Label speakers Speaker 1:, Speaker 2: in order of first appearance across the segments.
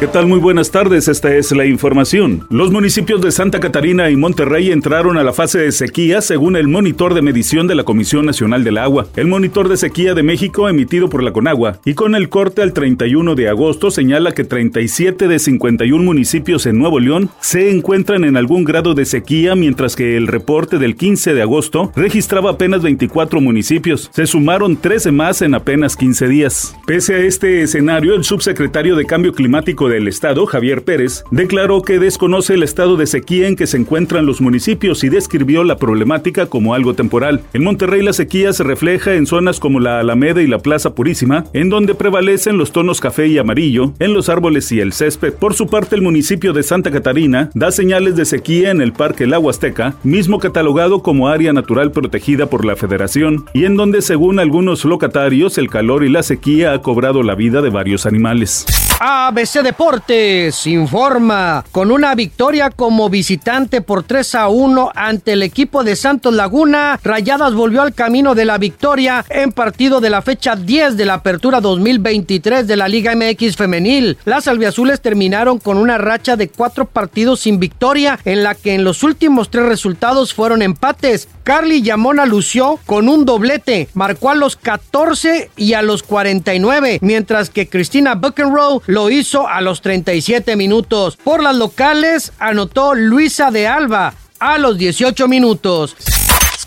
Speaker 1: ¿Qué tal? Muy buenas tardes, esta es la información. Los municipios de Santa Catarina y Monterrey entraron a la fase de sequía según el monitor de medición de la Comisión Nacional del Agua. El monitor de sequía de México emitido por la Conagua y con el corte al 31 de agosto señala que 37 de 51 municipios en Nuevo León se encuentran en algún grado de sequía, mientras que el reporte del 15 de agosto registraba apenas 24 municipios. Se sumaron 13 más en apenas 15 días. Pese a este escenario, el subsecretario de Cambio Climático del Estado, Javier Pérez, declaró que desconoce el estado de sequía en que se encuentran los municipios y describió la problemática como algo temporal. En Monterrey la sequía se refleja en zonas como la Alameda y la Plaza Purísima, en donde prevalecen los tonos café y amarillo, en los árboles y el césped. Por su parte, el municipio de Santa Catarina da señales de sequía en el Parque El Azteca, mismo catalogado como área natural protegida por la Federación, y en donde, según algunos locatarios, el calor y la sequía ha cobrado la vida de varios animales.
Speaker 2: ABC Deportes informa con una victoria como visitante por 3 a 1 ante el equipo de Santos Laguna. Rayadas volvió al camino de la victoria en partido de la fecha 10 de la apertura 2023 de la Liga MX femenil. Las albiazules terminaron con una racha de cuatro partidos sin victoria en la que en los últimos tres resultados fueron empates. Carly Yamona lució con un doblete, marcó a los 14 y a los 49, mientras que Cristina Buckenroe lo hizo a los 37 minutos. Por las locales anotó Luisa de Alba a los 18 minutos.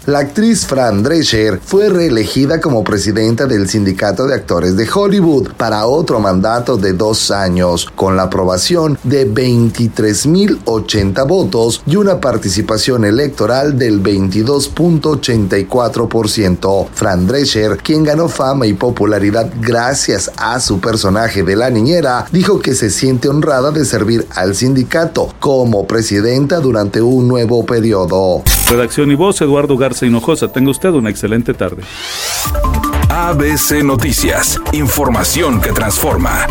Speaker 3: La actriz Fran Drescher fue reelegida como presidenta del Sindicato de Actores de Hollywood para otro mandato de dos años, con la aprobación de 23.080 votos y una participación electoral del 22.84%. Fran Drescher, quien ganó fama y popularidad gracias a su personaje de la niñera, dijo que se siente honrada de servir al sindicato como presidenta durante un nuevo periodo.
Speaker 1: Redacción y voz, Eduardo Hinojosa. Tenga usted una excelente tarde.
Speaker 4: ABC Noticias, información que transforma.